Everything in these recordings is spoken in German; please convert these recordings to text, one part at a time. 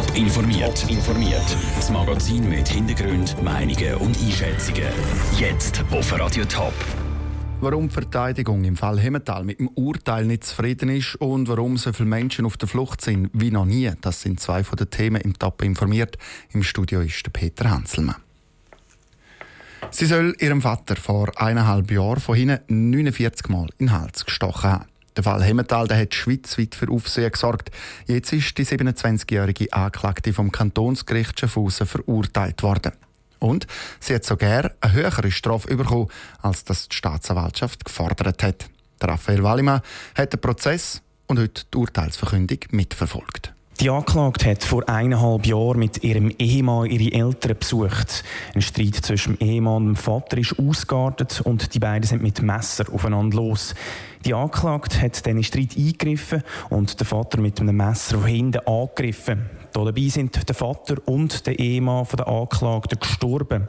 Top informiert. informiert. Das Magazin mit Hintergrund, Meinungen und Einschätzungen. Jetzt auf Radio Top. Warum die Verteidigung im Fall Hemmetal mit dem Urteil nicht zufrieden ist und warum so viele Menschen auf der Flucht sind wie noch nie, das sind zwei von den Themen im Top informiert. Im Studio ist der Peter Hanselmann. Sie soll ihrem Vater vor eineinhalb Jahren von hinten 49 Mal in den Hals gestochen haben. Der Fall Hemmetal der hat schweizweit für Aufsehen gesorgt. Jetzt ist die 27-jährige Anklagte vom Kantonsgericht Schaffhausen verurteilt worden. Und sie hat sogar eine höhere Strafe bekommen, als das die Staatsanwaltschaft gefordert hat. Raphael Wallimann hat den Prozess und heute die Urteilsverkündung mitverfolgt. Die Anklagte hat vor eineinhalb Jahren mit ihrem Ehemann ihre Eltern besucht. Ein Streit zwischen dem Ehemann und dem Vater ist ausgeartet und die beiden sind mit Messer aufeinander los. Die Anklagte hat diesen Streit eingegriffen und der Vater mit einem Messer von hinten angegriffen. Dabei sind der Vater und der Ehemann der Anklagten gestorben.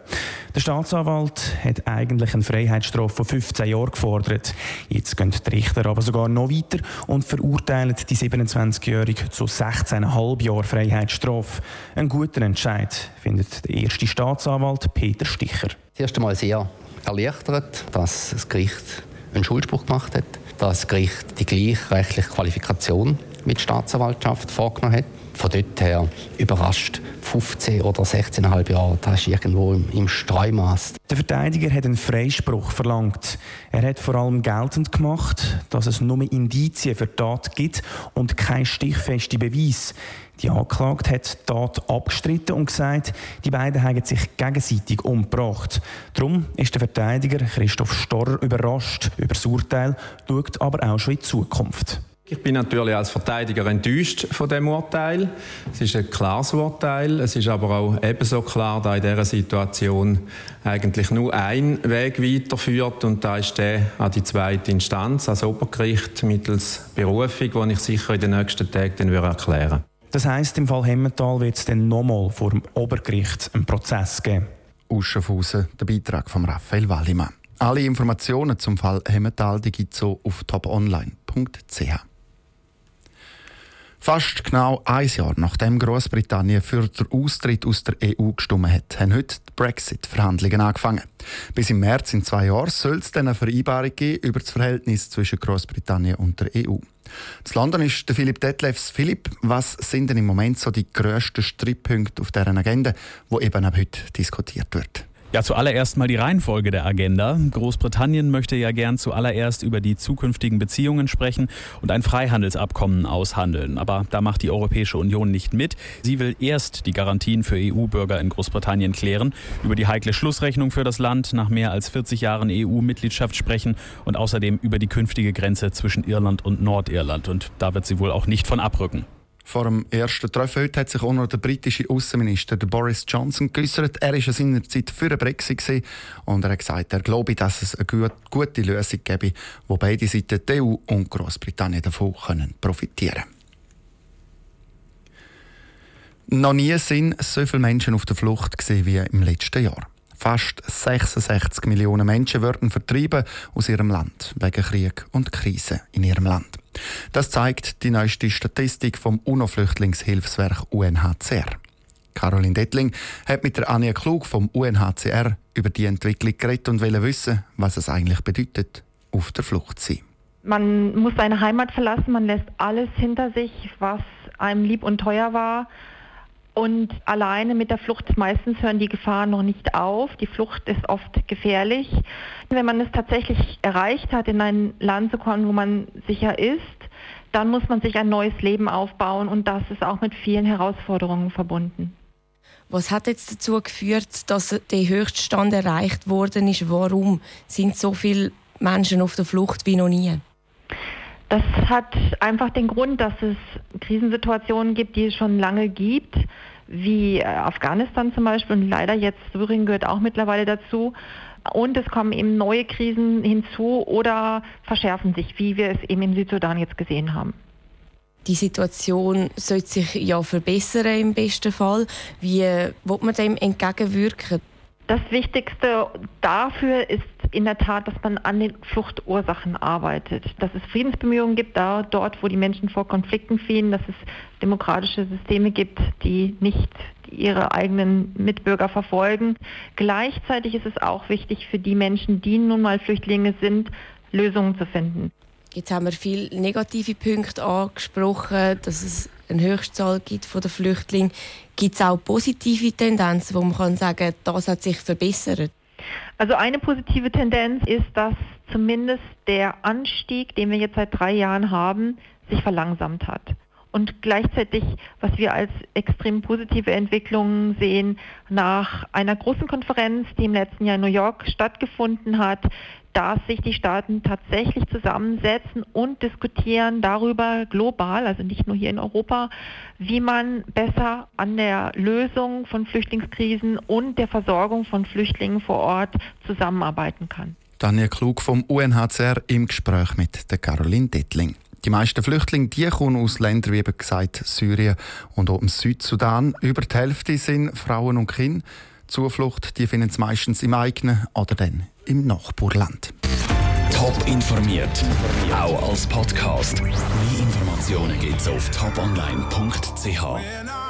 Der Staatsanwalt hat eigentlich eine Freiheitsstrafe von 15 Jahren gefordert. Jetzt gehen die Richter aber sogar noch weiter und verurteilen die 27-Jährige zu 16,5 Jahren Freiheitsstrafe. Ein guter Entscheid, findet der erste Staatsanwalt Peter Sticher. Das erste Mal sehr erleichtert, dass das Gericht einen Schuldspruch gemacht hat, das Gericht die gleichrechtliche Qualifikation mit Staatsanwaltschaft vorgenommen hat von dort her überrascht. 15 oder 16,5 Jahre, das ist irgendwo im, im Streumaß. Der Verteidiger hat einen Freispruch verlangt. Er hat vor allem geltend gemacht, dass es nur Indizien für Tat gibt und kein stichfeste Beweis. Die Anklagte hat die Tat abgestritten und gesagt, die beiden haben sich gegenseitig umgebracht. Darum ist der Verteidiger Christoph Storr überrascht über das Urteil, schaut aber auch schon in die Zukunft. Ich bin natürlich als Verteidiger enttäuscht von dem Urteil. Es ist ein klares Urteil. Es ist aber auch ebenso klar, dass in dieser Situation eigentlich nur ein Weg weiterführt und da ist der an die zweite Instanz, als Obergericht mittels Berufung, die ich sicher in den nächsten Tagen dann erklären würde. Das heisst, im Fall Hemmental wird es dann nochmal vor dem Obergericht einen Prozess geben. Aus Schaffhausen, der Beitrag von Raphael Wallimann. Alle Informationen zum Fall Hemmental gibt es auf toponline.ch. Fast genau ein Jahr nachdem Großbritannien für den Austritt aus der EU gestimmt hat, haben heute die Brexit-Verhandlungen angefangen. Bis im März in zwei Jahren soll es dann eine Vereinbarung geben über das Verhältnis zwischen Großbritannien und der EU. Das London ist der Philipp Detlefs. Philipp, was sind denn im Moment so die grössten Streitpunkte auf deren Agenda, wo eben auch heute diskutiert wird? Ja, zuallererst mal die Reihenfolge der Agenda. Großbritannien möchte ja gern zuallererst über die zukünftigen Beziehungen sprechen und ein Freihandelsabkommen aushandeln. Aber da macht die Europäische Union nicht mit. Sie will erst die Garantien für EU-Bürger in Großbritannien klären, über die heikle Schlussrechnung für das Land nach mehr als 40 Jahren EU-Mitgliedschaft sprechen und außerdem über die künftige Grenze zwischen Irland und Nordirland. Und da wird sie wohl auch nicht von abrücken. Vor dem ersten Treffen heute hat sich auch noch der britische Außenminister Boris Johnson geäußert. Er war seinerzeit für den Brexit und er hat gesagt, er glaube, dass es eine gute Lösung gäbe, wo beide Seiten, die EU und Großbritannien, davon können profitieren Noch nie sind so viele Menschen auf der Flucht wie im letzten Jahr. Fast 66 Millionen Menschen werden vertrieben aus ihrem Land wegen Krieg und Krise in ihrem Land. Das zeigt die neueste Statistik vom UNO-Flüchtlingshilfswerk UNHCR. Caroline Dettling hat mit der Anja Klug vom UNHCR über die Entwicklung geredet und will wissen, was es eigentlich bedeutet, auf der Flucht zu sein. Man muss seine Heimat verlassen, man lässt alles hinter sich, was einem lieb und teuer war. Und alleine mit der Flucht, meistens hören die Gefahren noch nicht auf. Die Flucht ist oft gefährlich. Wenn man es tatsächlich erreicht hat, in ein Land zu kommen, wo man sicher ist, dann muss man sich ein neues Leben aufbauen und das ist auch mit vielen Herausforderungen verbunden. Was hat jetzt dazu geführt, dass der Höchststand erreicht worden ist? Warum sind so viele Menschen auf der Flucht wie noch nie? Das hat einfach den Grund, dass es Krisensituationen gibt, die es schon lange gibt, wie Afghanistan zum Beispiel und leider jetzt Syrien gehört auch mittlerweile dazu. Und es kommen eben neue Krisen hinzu oder verschärfen sich, wie wir es eben im Südsudan jetzt gesehen haben. Die Situation sollte sich ja verbessern im besten Fall. Wie wird man dem entgegenwirken? Das Wichtigste dafür ist in der Tat, dass man an den Fluchtursachen arbeitet, dass es Friedensbemühungen gibt, da dort, wo die Menschen vor Konflikten fliehen, dass es demokratische Systeme gibt, die nicht ihre eigenen Mitbürger verfolgen. Gleichzeitig ist es auch wichtig für die Menschen, die nun mal Flüchtlinge sind, Lösungen zu finden. Jetzt haben wir viele negative Punkte angesprochen, dass es eine Höchstzahl gibt von den Flüchtlingen. Gibt es auch positive Tendenzen, wo man kann sagen, das hat sich verbessert? Also eine positive Tendenz ist, dass zumindest der Anstieg, den wir jetzt seit drei Jahren haben, sich verlangsamt hat. Und gleichzeitig, was wir als extrem positive Entwicklungen sehen, nach einer großen Konferenz, die im letzten Jahr in New York stattgefunden hat, dass sich die Staaten tatsächlich zusammensetzen und diskutieren darüber global, also nicht nur hier in Europa, wie man besser an der Lösung von Flüchtlingskrisen und der Versorgung von Flüchtlingen vor Ort zusammenarbeiten kann. Daniel Klug vom UNHCR im Gespräch mit der Caroline Dettling. Die meisten Flüchtlinge die kommen aus Ländern wie gesagt Syrien und auch im Südsudan. Über die Hälfte sind Frauen und Kinder. Zuflucht die finden sie meistens im eigenen oder dann im Nachbarland. Top informiert, auch als Podcast. Mehr Informationen gibt es auf toponline.ch.